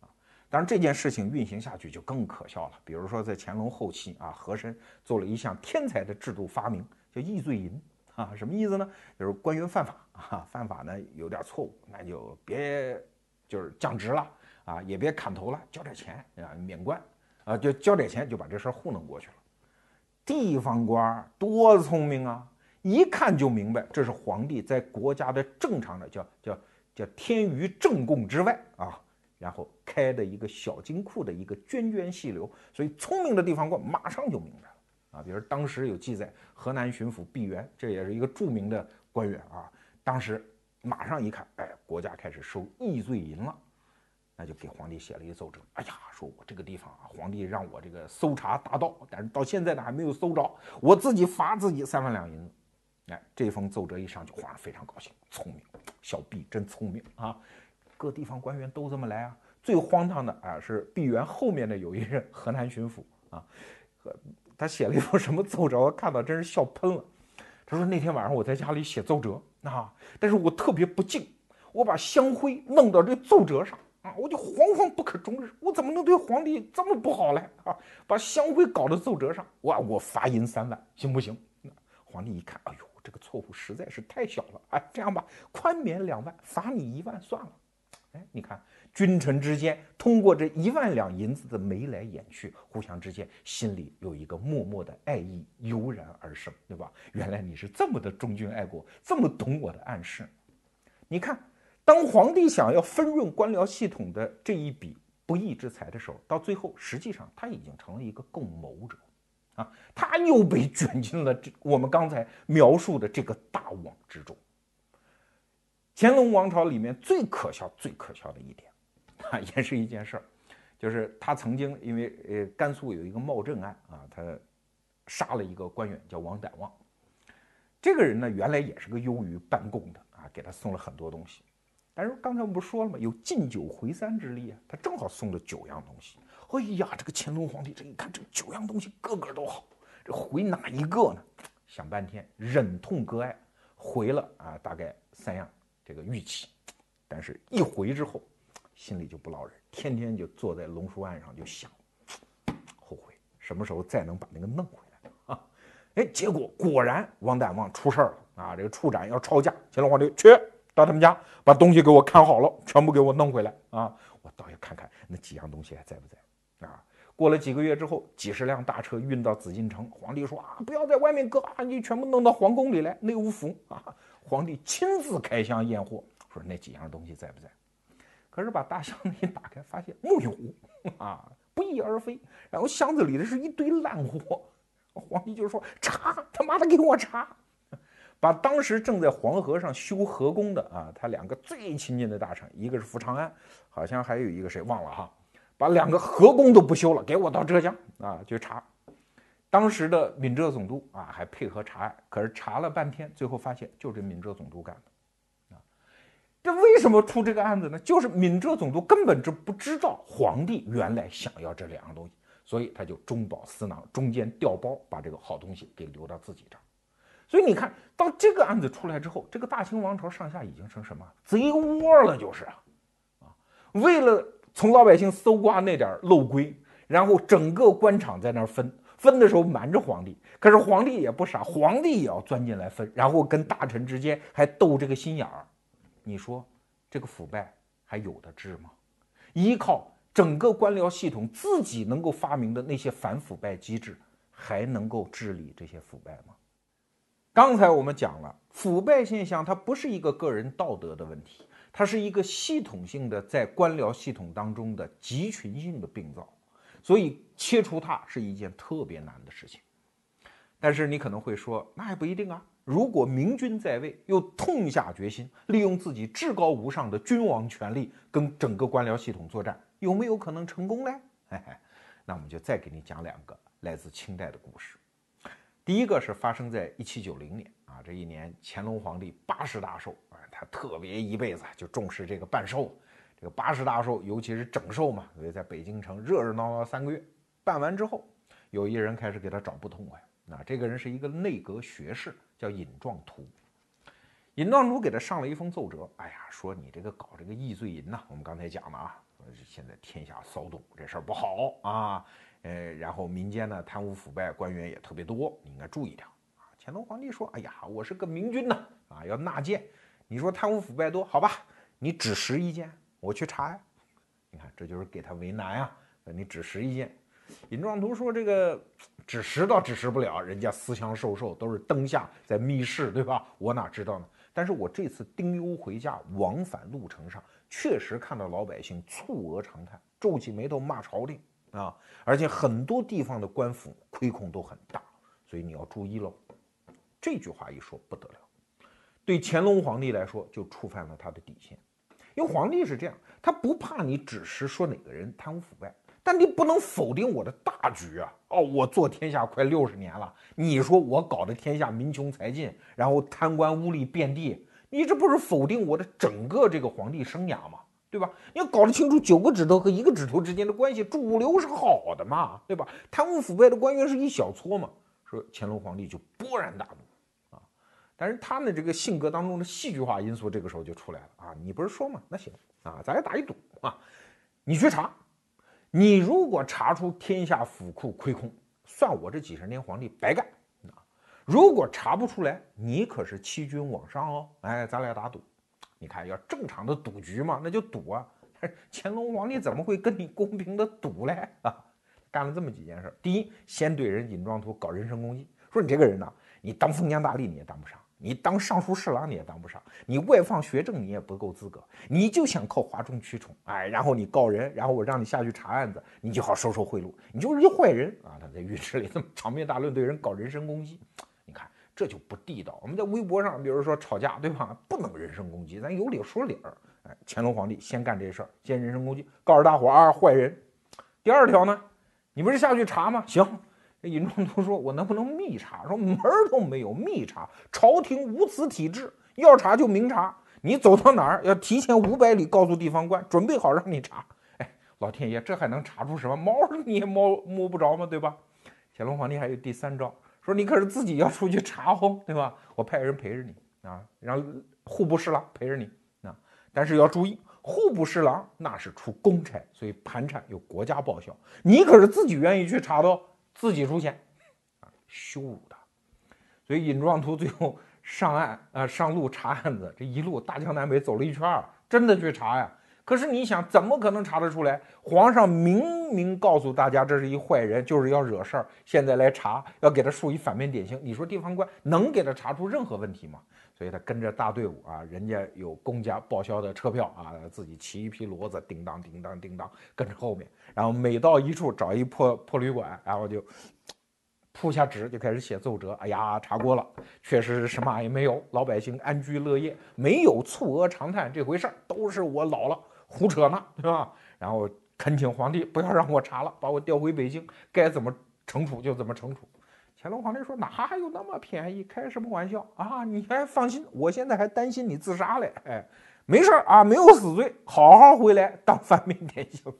啊当然，这件事情运行下去就更可笑了。比如说，在乾隆后期啊，和珅做了一项天才的制度发明，叫易罪银啊，什么意思呢？就是官员犯法啊，犯法呢有点错误，那就别就是降职了啊，也别砍头了，交点钱啊，免官啊，就交点钱就把这事儿糊弄过去了。地方官多聪明啊，一看就明白这是皇帝在国家的正常的叫叫叫天娱正贡之外啊，然后开的一个小金库的一个涓涓细流，所以聪明的地方官马上就明白啊。比如当时有记载，河南巡抚毕沅，这也是一个著名的官员啊，当时马上一看，哎，国家开始收易罪银了。那就给皇帝写了一奏折，哎呀，说我这个地方啊，皇帝让我这个搜查大盗，但是到现在呢还没有搜着，我自己罚自己三万两银子。哎，这封奏折一上去，皇上非常高兴，聪明，小毕真聪明啊！各地方官员都这么来啊。最荒唐的啊是毕沅后面的有一任河南巡抚啊，他写了一封什么奏折，我看到真是笑喷了。他说那天晚上我在家里写奏折啊，但是我特别不敬，我把香灰弄到这奏折上。啊，我就惶惶不可终日，我怎么能对皇帝这么不好嘞？啊，把香灰搞到奏折上，哇，我罚银三万，行不行？皇帝一看，哎呦，这个错误实在是太小了，哎，这样吧，宽免两万，罚你一万算了。哎，你看，君臣之间通过这一万两银子的眉来眼去，互相之间心里有一个默默的爱意油然而生，对吧？原来你是这么的忠君爱国，这么懂我的暗示，你看。当皇帝想要分润官僚系统的这一笔不义之财的时候，到最后实际上他已经成了一个共谋者，啊，他又被卷进了这我们刚才描述的这个大网之中。乾隆王朝里面最可笑、最可笑的一点，[LAUGHS] 也是一件事儿，就是他曾经因为呃甘肃有一个冒政案啊，他杀了一个官员叫王歹望，这个人呢原来也是个优于办公的啊，给他送了很多东西。但是刚才我们不说了吗？有进酒回三之力啊，他正好送了九样东西。哎呀，这个乾隆皇帝这一看，这九样东西个个都好，这回哪一个呢？想半天，忍痛割爱，回了啊，大概三样这个玉器。但是一回之后，心里就不落忍，天天就坐在龙书案上就想，后悔什么时候再能把那个弄回来啊？哎，结果果然王旦望出事儿了啊！这个处斩要抄家，乾隆皇帝去。到他们家把东西给我看好了，全部给我弄回来啊！我倒要看看那几样东西还在不在啊！过了几个月之后，几十辆大车运到紫禁城，皇帝说啊，不要在外面搁啊，你全部弄到皇宫里来，内务府啊！皇帝亲自开箱验货，说那几样东西在不在？可是把大箱子 [LAUGHS] 一打开，发现木有啊，不翼而飞。然后箱子里的是一堆烂货，皇帝就说查，他妈的给我查！把当时正在黄河上修河工的啊，他两个最亲近的大臣，一个是福长安，好像还有一个谁忘了哈，把两个河工都不修了，给我到浙江啊去查。当时的闽浙总督啊还配合查案，可是查了半天，最后发现就是闽浙总督干的。这为什么出这个案子呢？就是闽浙总督根本就不知道皇帝原来想要这两样东西，所以他就中饱私囊，中间调包，把这个好东西给留到自己这儿。所以你看到这个案子出来之后，这个大清王朝上下已经成什么贼窝了，就是啊，啊，为了从老百姓搜刮那点漏规，然后整个官场在那儿分，分的时候瞒着皇帝，可是皇帝也不傻，皇帝也要钻进来分，然后跟大臣之间还斗这个心眼儿，你说这个腐败还有的治吗？依靠整个官僚系统自己能够发明的那些反腐败机制，还能够治理这些腐败吗？刚才我们讲了，腐败现象它不是一个个人道德的问题，它是一个系统性的在官僚系统当中的集群性的病灶，所以切除它是一件特别难的事情。但是你可能会说，那还不一定啊。如果明君在位，又痛下决心，利用自己至高无上的君王权力跟整个官僚系统作战，有没有可能成功呢？那我们就再给你讲两个来自清代的故事。第一个是发生在一七九零年啊，这一年乾隆皇帝八十大寿啊，他特别一辈子就重视这个办寿，这个八十大寿，尤其是整寿嘛，所以在北京城热热闹闹三个月。办完之后，有一人开始给他找不痛快，那这个人是一个内阁学士，叫尹壮图。尹壮图给他上了一封奏折，哎呀，说你这个搞这个易罪银呐，我们刚才讲了啊，现在天下骚动，这事儿不好啊。呃，然后民间呢贪污腐败，官员也特别多，你应该注意点啊。乾隆皇帝说：“哎呀，我是个明君呐，啊，要纳谏。你说贪污腐败多，好吧，你指实一件，我去查呀。你看，这就是给他为难啊。你指实一件，尹壮图说这个指实倒指实不了，人家私相授受都是灯下在密室，对吧？我哪知道呢？但是我这次丁忧回家往返路程上，确实看到老百姓蹙额长叹，皱起眉头骂朝廷啊，而且很多地方的官府亏空都很大，所以你要注意喽。这句话一说不得了，对乾隆皇帝来说就触犯了他的底线，因为皇帝是这样，他不怕你只是说哪个人贪污腐败。但你不能否定我的大局啊！哦，我做天下快六十年了，你说我搞得天下民穷财尽，然后贪官污吏遍地，你这不是否定我的整个这个皇帝生涯吗？对吧？你要搞得清楚九个指头和一个指头之间的关系，主流是好的嘛，对吧？贪污腐败的官员是一小撮嘛。说乾隆皇帝就勃然大怒啊！但是他呢，这个性格当中的戏剧化因素这个时候就出来了啊！你不是说嘛？那行啊，咱俩打一赌啊，你去查。你如果查出天下府库亏空，算我这几十年皇帝白干啊！如果查不出来，你可是欺君罔上哦！哎，咱俩打赌，你看要正常的赌局嘛，那就赌啊！[LAUGHS] 乾隆皇帝怎么会跟你公平的赌嘞？啊，干了这么几件事：第一，先对人尹庄图搞人身攻击，说你这个人呢，你当封疆大吏你也当不上。你当尚书侍郎你也当不上，你外放学政你也不够资格，你就想靠哗众取宠，哎，然后你告人，然后我让你下去查案子，你就好收受贿赂，你就是一坏人啊！他在浴池里这么长篇大论对人搞人身攻击，你看这就不地道。我们在微博上，比如说吵架，对吧？不能人身攻击，咱有理说理儿。哎，乾隆皇帝先干这事儿，先人身攻击，告诉大伙儿啊，坏人。第二条呢，你不是下去查吗？行。尹壮图说：“我能不能密查？说门儿都没有，密查。朝廷无此体制，要查就明查。你走到哪儿，要提前五百里告诉地方官，准备好让你查。哎，老天爷，这还能查出什么猫？你也摸摸不着吗？对吧？乾隆皇帝还有第三招，说你可是自己要出去查哦，对吧？我派人陪着你啊，让户部侍郎陪着你啊。但是要注意，户部侍郎那是出公差，所以盘缠由国家报销。你可是自己愿意去查的哦。”自己出钱，啊，羞辱他，所以尹壮图最后上岸啊，上路查案子，这一路大江南北走了一圈，真的去查呀。可是你想，怎么可能查得出来？皇上明明告诉大家，这是一坏人，就是要惹事儿，现在来查，要给他树一反面典型。你说地方官能给他查出任何问题吗？所以他跟着大队伍啊，人家有公家报销的车票啊，自己骑一匹骡子，叮当叮当叮当跟着后面，然后每到一处找一破破旅馆，然后就铺下纸就开始写奏折。哎呀，查过了，确实是什么也没有，老百姓安居乐业，没有蹙额长叹这回事儿，都是我老了胡扯呢，对吧？然后恳请皇帝不要让我查了，把我调回北京，该怎么惩处就怎么惩处。乾隆皇帝说：“哪有那么便宜？开什么玩笑啊！你还放心，我现在还担心你自杀嘞。哎，没事儿啊，没有死罪，好好回来当反面典型。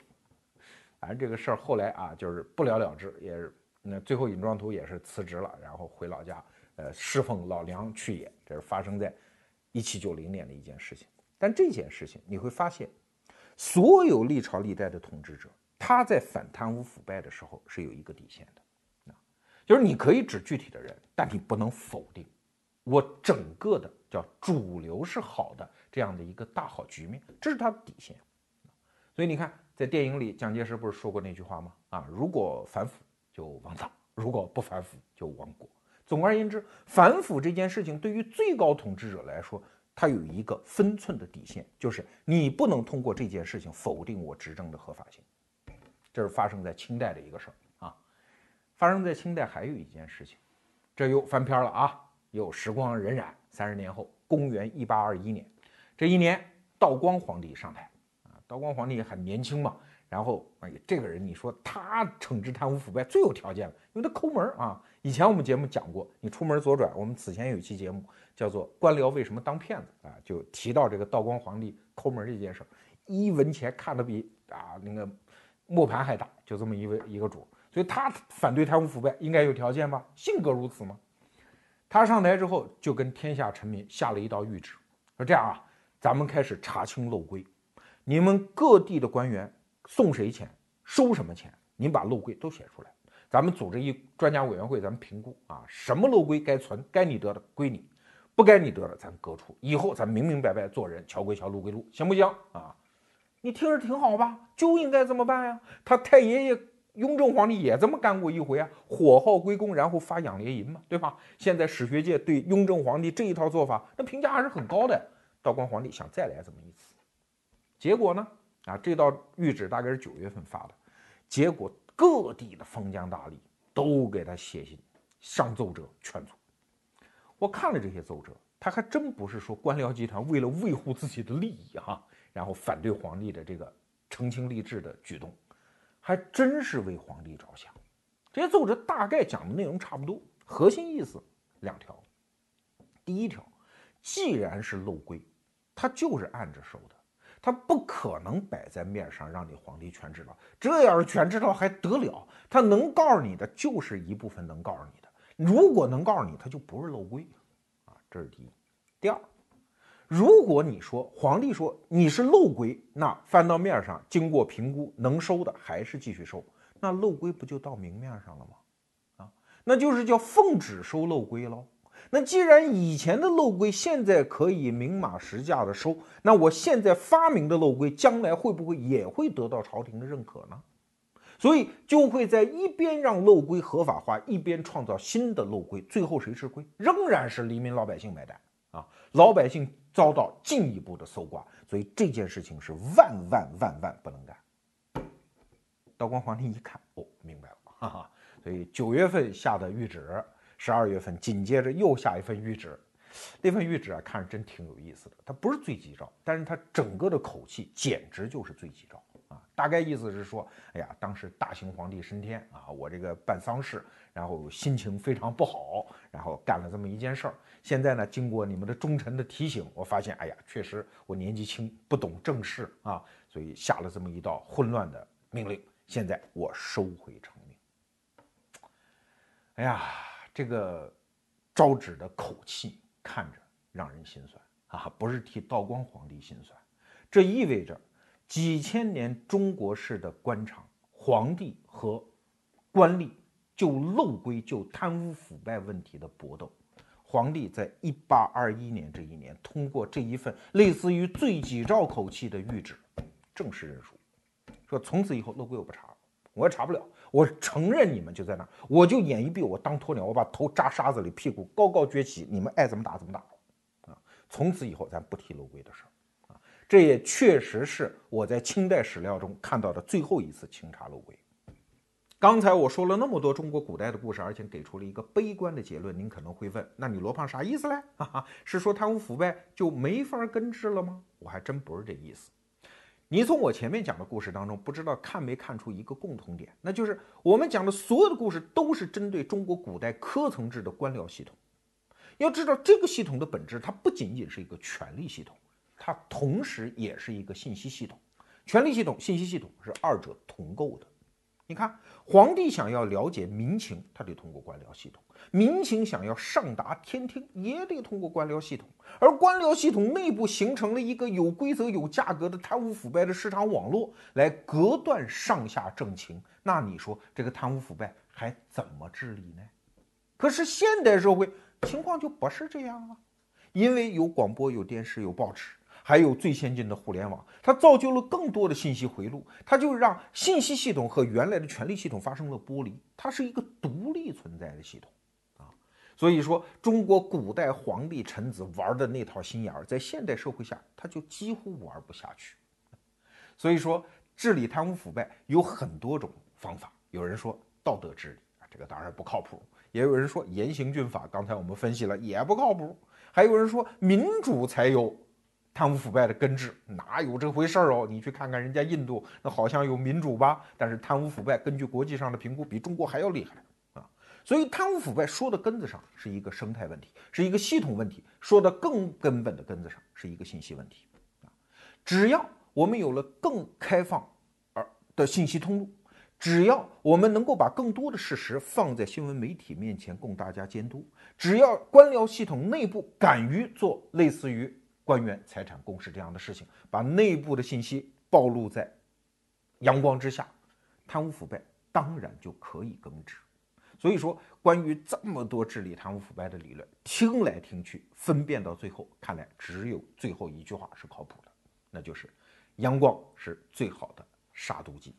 [LAUGHS] 反正这个事儿后来啊，就是不了了之，也是那最后尹庄图也是辞职了，然后回老家，呃，侍奉老娘去也。这是发生在一七九零年的一件事情。但这件事情你会发现，所有历朝历代的统治者，他在反贪污腐败的时候是有一个底线的。”就是你可以指具体的人，但你不能否定我整个的叫主流是好的这样的一个大好局面，这是他的底线。所以你看，在电影里，蒋介石不是说过那句话吗？啊，如果反腐就亡党，如果不反腐就亡国。总而言之，反腐这件事情对于最高统治者来说，他有一个分寸的底线，就是你不能通过这件事情否定我执政的合法性。这是发生在清代的一个事儿。发生在清代还有一件事情，这又翻篇了啊！又时光荏苒，三十年后，公元一八二一年，这一年道光皇帝上台啊。道光皇帝很年轻嘛，然后哎，这个人你说他惩治贪污腐败最有条件了，因为他抠门啊。以前我们节目讲过，你出门左转，我们此前有一期节目叫做《官僚为什么当骗子》啊，就提到这个道光皇帝抠门这件事儿，一文钱看得比啊那个磨盘还大，就这么一位一个主。所以他反对贪污腐败应该有条件吧？性格如此吗？他上台之后就跟天下臣民下了一道谕旨，说这样啊，咱们开始查清漏规，你们各地的官员送谁钱，收什么钱，您把漏规都写出来，咱们组织一专家委员会，咱们评估啊，什么漏规该存，该你得的归你，不该你得的咱革除，以后咱明明白白做人，桥归桥，路归路，行不行啊？你听着挺好吧？就应该这么办呀。他太爷爷。雍正皇帝也这么干过一回啊，火耗归公，然后发养廉银嘛，对吧？现在史学界对雍正皇帝这一套做法，那评价还是很高的。道光皇帝想再来这么一次，结果呢？啊，这道谕旨大概是九月份发的，结果各地的封疆大吏都给他写信上奏折劝阻。我看了这些奏折，他还真不是说官僚集团为了维护自己的利益哈，然后反对皇帝的这个澄清吏治的举动，还真是为皇帝着想。这些奏折大概讲的内容差不多，核心意思两条。第一条，既然是漏规，他就是按着收的。他不可能摆在面上让你皇帝全知道，这要是全知道还得了？他能告诉你的就是一部分能告诉你的，如果能告诉你，他就不是漏规啊。这是第一。第二，如果你说皇帝说你是漏规，那翻到面上经过评估能收的还是继续收，那漏规不就到明面上了吗？啊，那就是叫奉旨收漏规喽。那既然以前的漏规现在可以明码实价的收，那我现在发明的漏规将来会不会也会得到朝廷的认可呢？所以就会在一边让漏规合法化，一边创造新的漏规，最后谁吃亏？仍然是黎民老百姓买单啊！老百姓遭到进一步的搜刮，所以这件事情是万万万万不能干。道光皇帝一看，哦，明白了，哈哈，所以九月份下的谕旨。十二月份，紧接着又下一份谕旨，那份谕旨啊，看着真挺有意思的。它不是罪己诏，但是它整个的口气简直就是罪己诏啊！大概意思是说，哎呀，当时大清皇帝升天啊，我这个办丧事，然后心情非常不好，然后干了这么一件事儿。现在呢，经过你们的忠臣的提醒，我发现，哎呀，确实我年纪轻，不懂政事啊，所以下了这么一道混乱的命令。现在我收回成命。哎呀！这个招旨的口气看着让人心酸啊，不是替道光皇帝心酸，这意味着几千年中国式的官场，皇帝和官吏就漏规、就贪污腐败问题的搏斗。皇帝在一八二一年这一年通过这一份类似于罪己诏口气的谕旨，正式认输，说从此以后漏规我不查了，我也查不了。我承认你们就在那儿，我就眼一闭，我当鸵鸟，我把头扎沙子里，屁股高高撅起，你们爱怎么打怎么打，啊！从此以后咱不提漏规的事儿，这也确实是我在清代史料中看到的最后一次清查漏规。刚才我说了那么多中国古代的故事，而且给出了一个悲观的结论，您可能会问，那你罗胖啥意思嘞？[LAUGHS] 哈哈，是说贪污腐败就没法根治了吗？我还真不是这意思。你从我前面讲的故事当中，不知道看没看出一个共同点，那就是我们讲的所有的故事都是针对中国古代科层制的官僚系统。要知道，这个系统的本质，它不仅仅是一个权力系统，它同时也是一个信息系统。权力系统、信息系统是二者同构的。你看，皇帝想要了解民情，他得通过官僚系统；民情想要上达天听，也得通过官僚系统。而官僚系统内部形成了一个有规则、有价格的贪污腐败的市场网络，来隔断上下政情。那你说这个贪污腐败还怎么治理呢？可是现代社会情况就不是这样啊，因为有广播、有电视、有报纸。还有最先进的互联网，它造就了更多的信息回路，它就让信息系统和原来的权力系统发生了剥离，它是一个独立存在的系统啊。所以说，中国古代皇帝臣子玩的那套心眼儿，在现代社会下，他就几乎玩不下去。所以说，治理贪污腐败有很多种方法，有人说道德治理啊，这个当然不靠谱；也有人说严刑峻法，刚才我们分析了也不靠谱；还有人说民主才有。贪污腐败的根治哪有这回事儿哦？你去看看人家印度，那好像有民主吧，但是贪污腐败根据国际上的评估比中国还要厉害啊！所以贪污腐败说的根子上是一个生态问题，是一个系统问题；说的更根本的根子上是一个信息问题啊！只要我们有了更开放而的信息通路，只要我们能够把更多的事实放在新闻媒体面前供大家监督，只要官僚系统内部敢于做类似于。官员财产公示这样的事情，把内部的信息暴露在阳光之下，贪污腐败当然就可以根治。所以说，关于这么多治理贪污腐败的理论，听来听去，分辨到最后，看来只有最后一句话是靠谱的，那就是阳光是最好的杀毒剂。